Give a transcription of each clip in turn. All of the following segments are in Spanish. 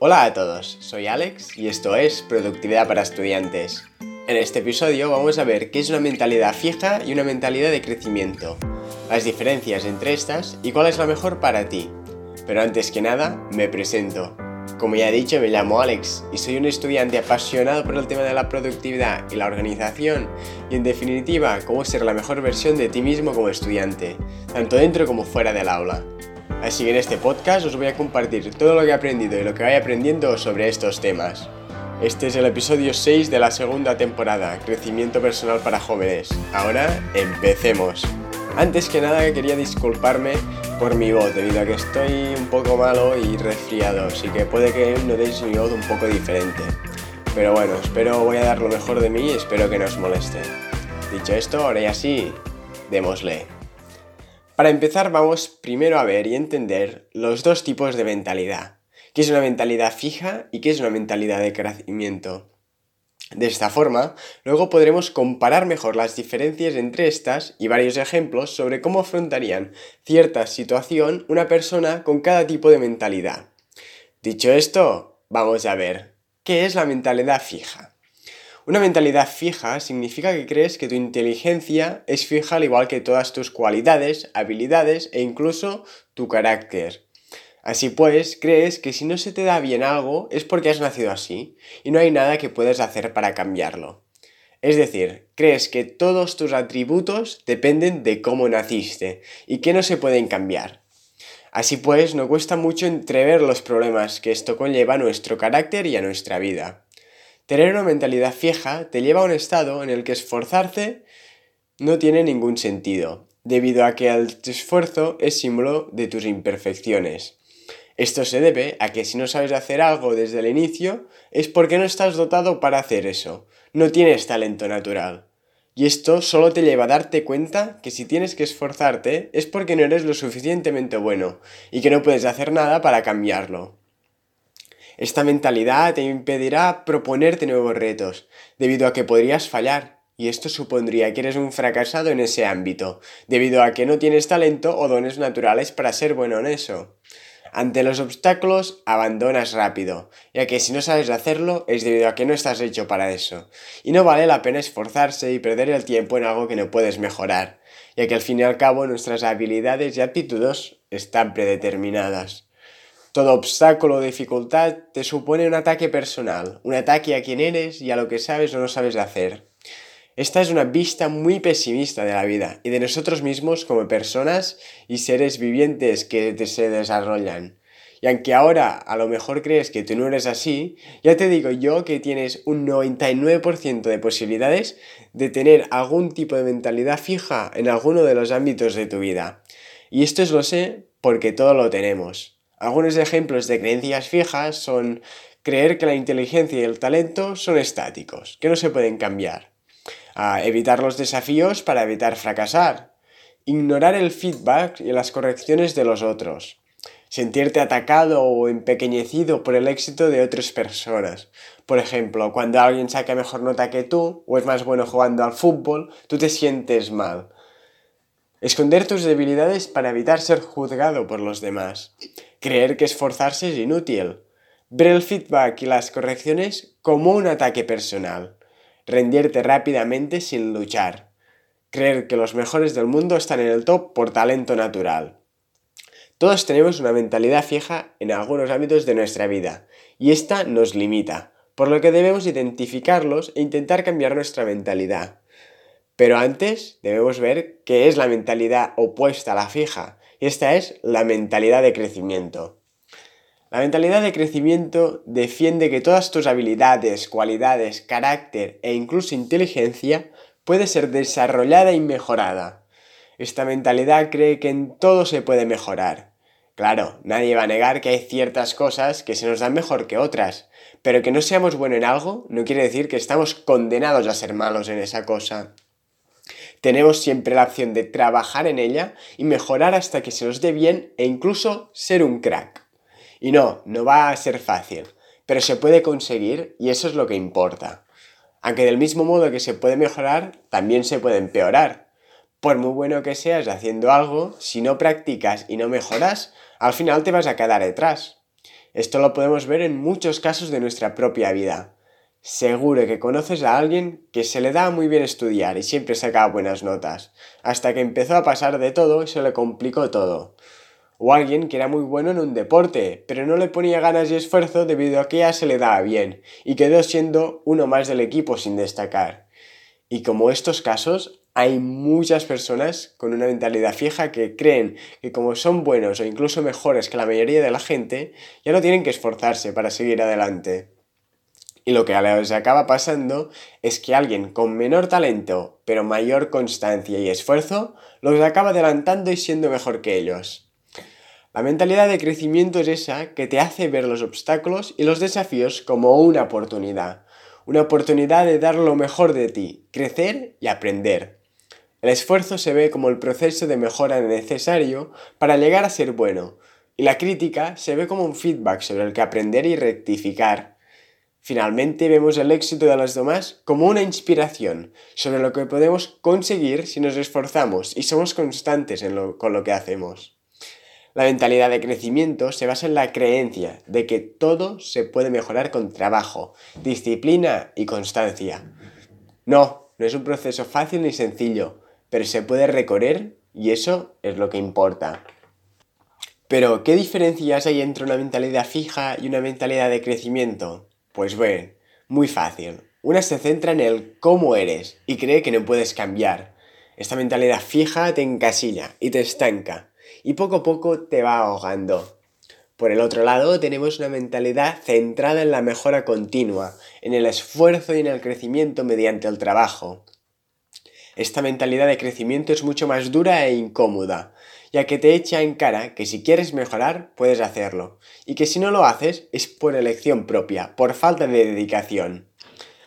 Hola a todos, soy Alex y esto es Productividad para Estudiantes. En este episodio vamos a ver qué es una mentalidad fija y una mentalidad de crecimiento, las diferencias entre estas y cuál es la mejor para ti. Pero antes que nada, me presento. Como ya he dicho, me llamo Alex y soy un estudiante apasionado por el tema de la productividad y la organización y en definitiva cómo ser la mejor versión de ti mismo como estudiante, tanto dentro como fuera del aula. Así que en este podcast os voy a compartir todo lo que he aprendido y lo que vaya aprendiendo sobre estos temas. Este es el episodio 6 de la segunda temporada, Crecimiento Personal para Jóvenes. Ahora, empecemos. Antes que nada quería disculparme por mi voz, debido a que estoy un poco malo y resfriado, así que puede que notéis mi voz un poco diferente. Pero bueno, espero voy a dar lo mejor de mí y espero que no os moleste. Dicho esto, ahora ya sí, démosle. Para empezar vamos primero a ver y entender los dos tipos de mentalidad, qué es una mentalidad fija y qué es una mentalidad de crecimiento. De esta forma, luego podremos comparar mejor las diferencias entre estas y varios ejemplos sobre cómo afrontarían cierta situación una persona con cada tipo de mentalidad. Dicho esto, vamos a ver, ¿qué es la mentalidad fija? Una mentalidad fija significa que crees que tu inteligencia es fija al igual que todas tus cualidades, habilidades e incluso tu carácter. Así pues, crees que si no se te da bien algo es porque has nacido así y no hay nada que puedas hacer para cambiarlo. Es decir, crees que todos tus atributos dependen de cómo naciste y que no se pueden cambiar. Así pues, no cuesta mucho entrever los problemas que esto conlleva a nuestro carácter y a nuestra vida. Tener una mentalidad fija te lleva a un estado en el que esforzarse no tiene ningún sentido, debido a que el esfuerzo es símbolo de tus imperfecciones. Esto se debe a que si no sabes hacer algo desde el inicio es porque no estás dotado para hacer eso, no tienes talento natural. Y esto solo te lleva a darte cuenta que si tienes que esforzarte es porque no eres lo suficientemente bueno y que no puedes hacer nada para cambiarlo. Esta mentalidad te impedirá proponerte nuevos retos, debido a que podrías fallar, y esto supondría que eres un fracasado en ese ámbito, debido a que no tienes talento o dones naturales para ser bueno en eso. Ante los obstáculos, abandonas rápido, ya que si no sabes hacerlo es debido a que no estás hecho para eso, y no vale la pena esforzarse y perder el tiempo en algo que no puedes mejorar, ya que al fin y al cabo nuestras habilidades y aptitudes están predeterminadas. Todo obstáculo o dificultad te supone un ataque personal, un ataque a quien eres y a lo que sabes o no sabes hacer. Esta es una vista muy pesimista de la vida y de nosotros mismos como personas y seres vivientes que se desarrollan. Y aunque ahora a lo mejor crees que tú no eres así, ya te digo yo que tienes un 99% de posibilidades de tener algún tipo de mentalidad fija en alguno de los ámbitos de tu vida. Y esto es lo sé porque todo lo tenemos. Algunos ejemplos de creencias fijas son creer que la inteligencia y el talento son estáticos, que no se pueden cambiar. evitar los desafíos para evitar fracasar. Ignorar el feedback y las correcciones de los otros. Sentirte atacado o empequeñecido por el éxito de otras personas. Por ejemplo, cuando alguien saca mejor nota que tú o es más bueno jugando al fútbol, tú te sientes mal. Esconder tus debilidades para evitar ser juzgado por los demás. Creer que esforzarse es inútil. Ver el feedback y las correcciones como un ataque personal. Rendirte rápidamente sin luchar. Creer que los mejores del mundo están en el top por talento natural. Todos tenemos una mentalidad fija en algunos ámbitos de nuestra vida, y esta nos limita, por lo que debemos identificarlos e intentar cambiar nuestra mentalidad. Pero antes debemos ver qué es la mentalidad opuesta a la fija, y esta es la mentalidad de crecimiento. La mentalidad de crecimiento defiende que todas tus habilidades, cualidades, carácter e incluso inteligencia puede ser desarrollada y mejorada. Esta mentalidad cree que en todo se puede mejorar. Claro, nadie va a negar que hay ciertas cosas que se nos dan mejor que otras, pero que no seamos buenos en algo no quiere decir que estamos condenados a ser malos en esa cosa. Tenemos siempre la opción de trabajar en ella y mejorar hasta que se nos dé bien e incluso ser un crack. Y no, no va a ser fácil, pero se puede conseguir y eso es lo que importa. Aunque del mismo modo que se puede mejorar, también se puede empeorar. Por muy bueno que seas haciendo algo, si no practicas y no mejoras, al final te vas a quedar detrás. Esto lo podemos ver en muchos casos de nuestra propia vida. Seguro que conoces a alguien que se le da muy bien estudiar y siempre saca buenas notas, hasta que empezó a pasar de todo y se le complicó todo. O alguien que era muy bueno en un deporte, pero no le ponía ganas y esfuerzo debido a que ya se le daba bien, y quedó siendo uno más del equipo sin destacar. Y como estos casos, hay muchas personas con una mentalidad fija que creen que como son buenos o incluso mejores que la mayoría de la gente, ya no tienen que esforzarse para seguir adelante. Y lo que les acaba pasando es que alguien con menor talento, pero mayor constancia y esfuerzo, los acaba adelantando y siendo mejor que ellos. La mentalidad de crecimiento es esa que te hace ver los obstáculos y los desafíos como una oportunidad. Una oportunidad de dar lo mejor de ti, crecer y aprender. El esfuerzo se ve como el proceso de mejora necesario para llegar a ser bueno, y la crítica se ve como un feedback sobre el que aprender y rectificar. Finalmente vemos el éxito de los demás como una inspiración sobre lo que podemos conseguir si nos esforzamos y somos constantes con lo que hacemos. La mentalidad de crecimiento se basa en la creencia de que todo se puede mejorar con trabajo, disciplina y constancia. No, no es un proceso fácil ni sencillo, pero se puede recorrer y eso es lo que importa. Pero, ¿qué diferencias hay entre una mentalidad fija y una mentalidad de crecimiento? Pues bueno, muy fácil. Una se centra en el cómo eres y cree que no puedes cambiar. Esta mentalidad fija te encasilla y te estanca y poco a poco te va ahogando. Por el otro lado, tenemos una mentalidad centrada en la mejora continua, en el esfuerzo y en el crecimiento mediante el trabajo. Esta mentalidad de crecimiento es mucho más dura e incómoda, ya que te echa en cara que si quieres mejorar, puedes hacerlo, y que si no lo haces es por elección propia, por falta de dedicación.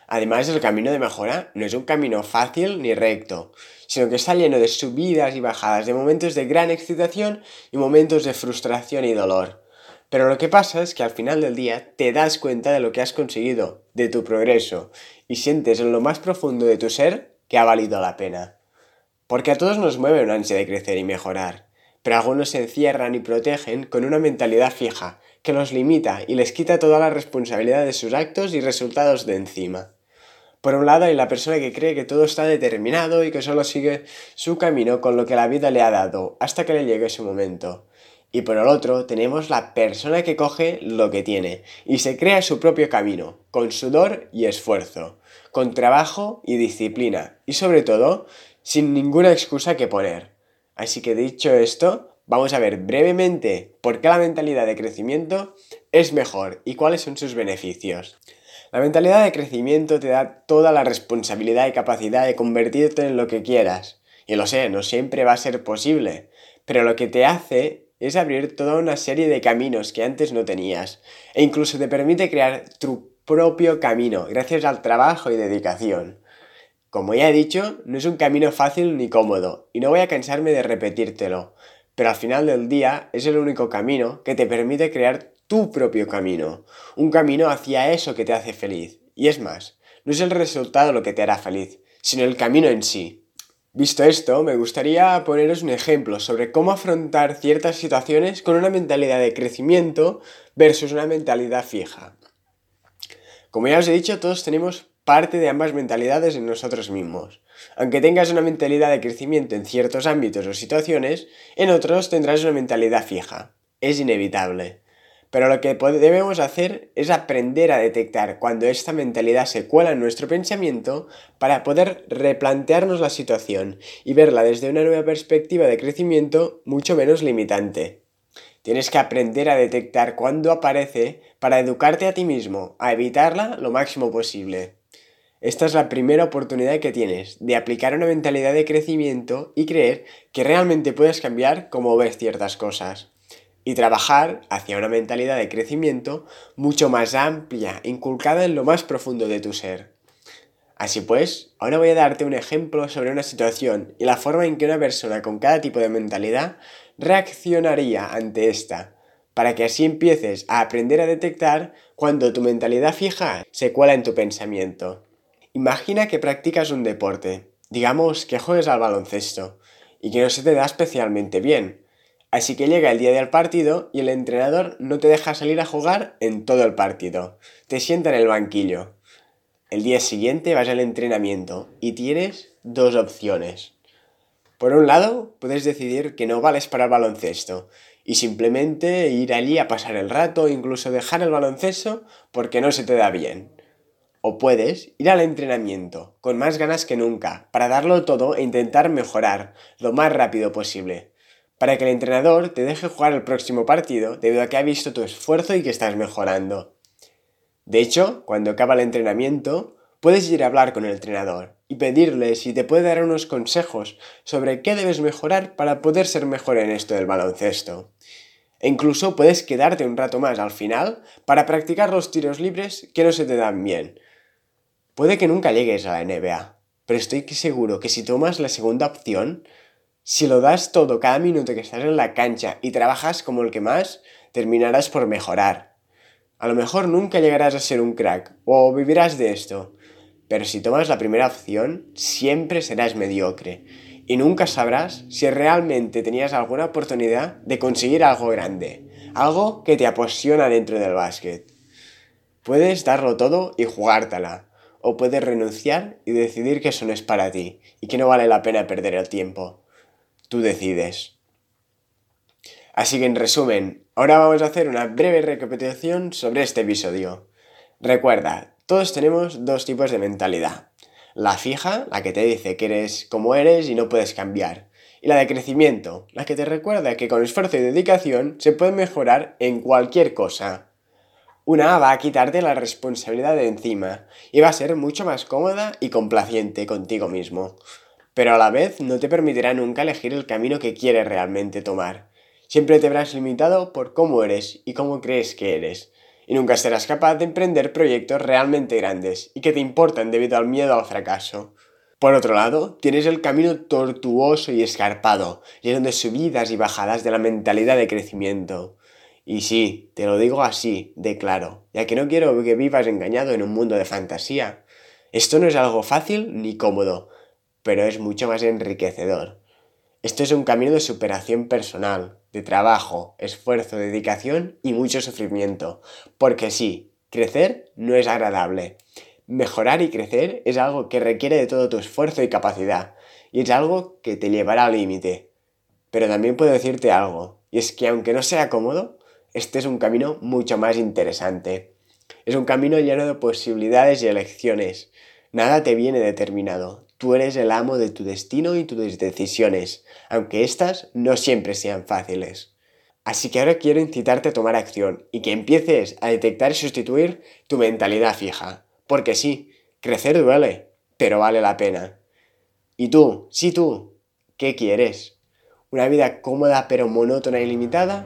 Además, el camino de mejora no es un camino fácil ni recto, sino que está lleno de subidas y bajadas, de momentos de gran excitación y momentos de frustración y dolor. Pero lo que pasa es que al final del día te das cuenta de lo que has conseguido, de tu progreso, y sientes en lo más profundo de tu ser que ha valido la pena. Porque a todos nos mueve un ansia de crecer y mejorar pero algunos se encierran y protegen con una mentalidad fija, que los limita y les quita toda la responsabilidad de sus actos y resultados de encima. Por un lado hay la persona que cree que todo está determinado y que solo sigue su camino con lo que la vida le ha dado hasta que le llegue su momento. Y por el otro tenemos la persona que coge lo que tiene y se crea su propio camino, con sudor y esfuerzo, con trabajo y disciplina y sobre todo sin ninguna excusa que poner. Así que dicho esto, vamos a ver brevemente por qué la mentalidad de crecimiento es mejor y cuáles son sus beneficios. La mentalidad de crecimiento te da toda la responsabilidad y capacidad de convertirte en lo que quieras. Y lo sé, no siempre va a ser posible, pero lo que te hace es abrir toda una serie de caminos que antes no tenías, e incluso te permite crear tu propio camino gracias al trabajo y dedicación. Como ya he dicho, no es un camino fácil ni cómodo, y no voy a cansarme de repetírtelo, pero al final del día es el único camino que te permite crear tu propio camino, un camino hacia eso que te hace feliz. Y es más, no es el resultado lo que te hará feliz, sino el camino en sí. Visto esto, me gustaría poneros un ejemplo sobre cómo afrontar ciertas situaciones con una mentalidad de crecimiento versus una mentalidad fija. Como ya os he dicho, todos tenemos parte de ambas mentalidades en nosotros mismos. Aunque tengas una mentalidad de crecimiento en ciertos ámbitos o situaciones, en otros tendrás una mentalidad fija. Es inevitable. Pero lo que debemos hacer es aprender a detectar cuando esta mentalidad se cuela en nuestro pensamiento para poder replantearnos la situación y verla desde una nueva perspectiva de crecimiento mucho menos limitante. Tienes que aprender a detectar cuándo aparece para educarte a ti mismo, a evitarla lo máximo posible. Esta es la primera oportunidad que tienes de aplicar una mentalidad de crecimiento y creer que realmente puedes cambiar cómo ves ciertas cosas. Y trabajar hacia una mentalidad de crecimiento mucho más amplia, inculcada en lo más profundo de tu ser. Así pues, ahora voy a darte un ejemplo sobre una situación y la forma en que una persona con cada tipo de mentalidad reaccionaría ante esta, para que así empieces a aprender a detectar cuando tu mentalidad fija se cuela en tu pensamiento. Imagina que practicas un deporte, digamos que juegues al baloncesto, y que no se te da especialmente bien. Así que llega el día del partido y el entrenador no te deja salir a jugar en todo el partido. Te sienta en el banquillo. El día siguiente vas al entrenamiento y tienes dos opciones. Por un lado, puedes decidir que no vales para el baloncesto y simplemente ir allí a pasar el rato incluso dejar el baloncesto porque no se te da bien. O puedes ir al entrenamiento con más ganas que nunca para darlo todo e intentar mejorar lo más rápido posible. Para que el entrenador te deje jugar el próximo partido debido a que ha visto tu esfuerzo y que estás mejorando. De hecho, cuando acaba el entrenamiento, puedes ir a hablar con el entrenador y pedirle si te puede dar unos consejos sobre qué debes mejorar para poder ser mejor en esto del baloncesto. E incluso puedes quedarte un rato más al final para practicar los tiros libres que no se te dan bien, Puede que nunca llegues a la NBA, pero estoy seguro que si tomas la segunda opción, si lo das todo cada minuto que estás en la cancha y trabajas como el que más, terminarás por mejorar. A lo mejor nunca llegarás a ser un crack o vivirás de esto, pero si tomas la primera opción, siempre serás mediocre y nunca sabrás si realmente tenías alguna oportunidad de conseguir algo grande, algo que te apasiona dentro del básquet. Puedes darlo todo y jugártela, o puedes renunciar y decidir que eso no es para ti y que no vale la pena perder el tiempo. Tú decides. Así que en resumen, ahora vamos a hacer una breve recapitulación sobre este episodio. Recuerda, todos tenemos dos tipos de mentalidad. La fija, la que te dice que eres como eres y no puedes cambiar. Y la de crecimiento, la que te recuerda que con esfuerzo y dedicación se puede mejorar en cualquier cosa. Una va a quitarte la responsabilidad de encima y va a ser mucho más cómoda y complaciente contigo mismo. Pero a la vez no te permitirá nunca elegir el camino que quieres realmente tomar. Siempre te verás limitado por cómo eres y cómo crees que eres. Y nunca serás capaz de emprender proyectos realmente grandes y que te importan debido al miedo al fracaso. Por otro lado, tienes el camino tortuoso y escarpado, lleno de subidas y bajadas de la mentalidad de crecimiento. Y sí, te lo digo así, de claro, ya que no quiero que vivas engañado en un mundo de fantasía. Esto no es algo fácil ni cómodo, pero es mucho más enriquecedor. Esto es un camino de superación personal, de trabajo, esfuerzo, dedicación y mucho sufrimiento. Porque sí, crecer no es agradable. Mejorar y crecer es algo que requiere de todo tu esfuerzo y capacidad, y es algo que te llevará al límite. Pero también puedo decirte algo, y es que aunque no sea cómodo, este es un camino mucho más interesante. Es un camino lleno de posibilidades y elecciones. Nada te viene determinado. Tú eres el amo de tu destino y tus decisiones, aunque éstas no siempre sean fáciles. Así que ahora quiero incitarte a tomar acción y que empieces a detectar y sustituir tu mentalidad fija. Porque sí, crecer duele, pero vale la pena. ¿Y tú? Sí tú. ¿Qué quieres? ¿Una vida cómoda pero monótona y limitada?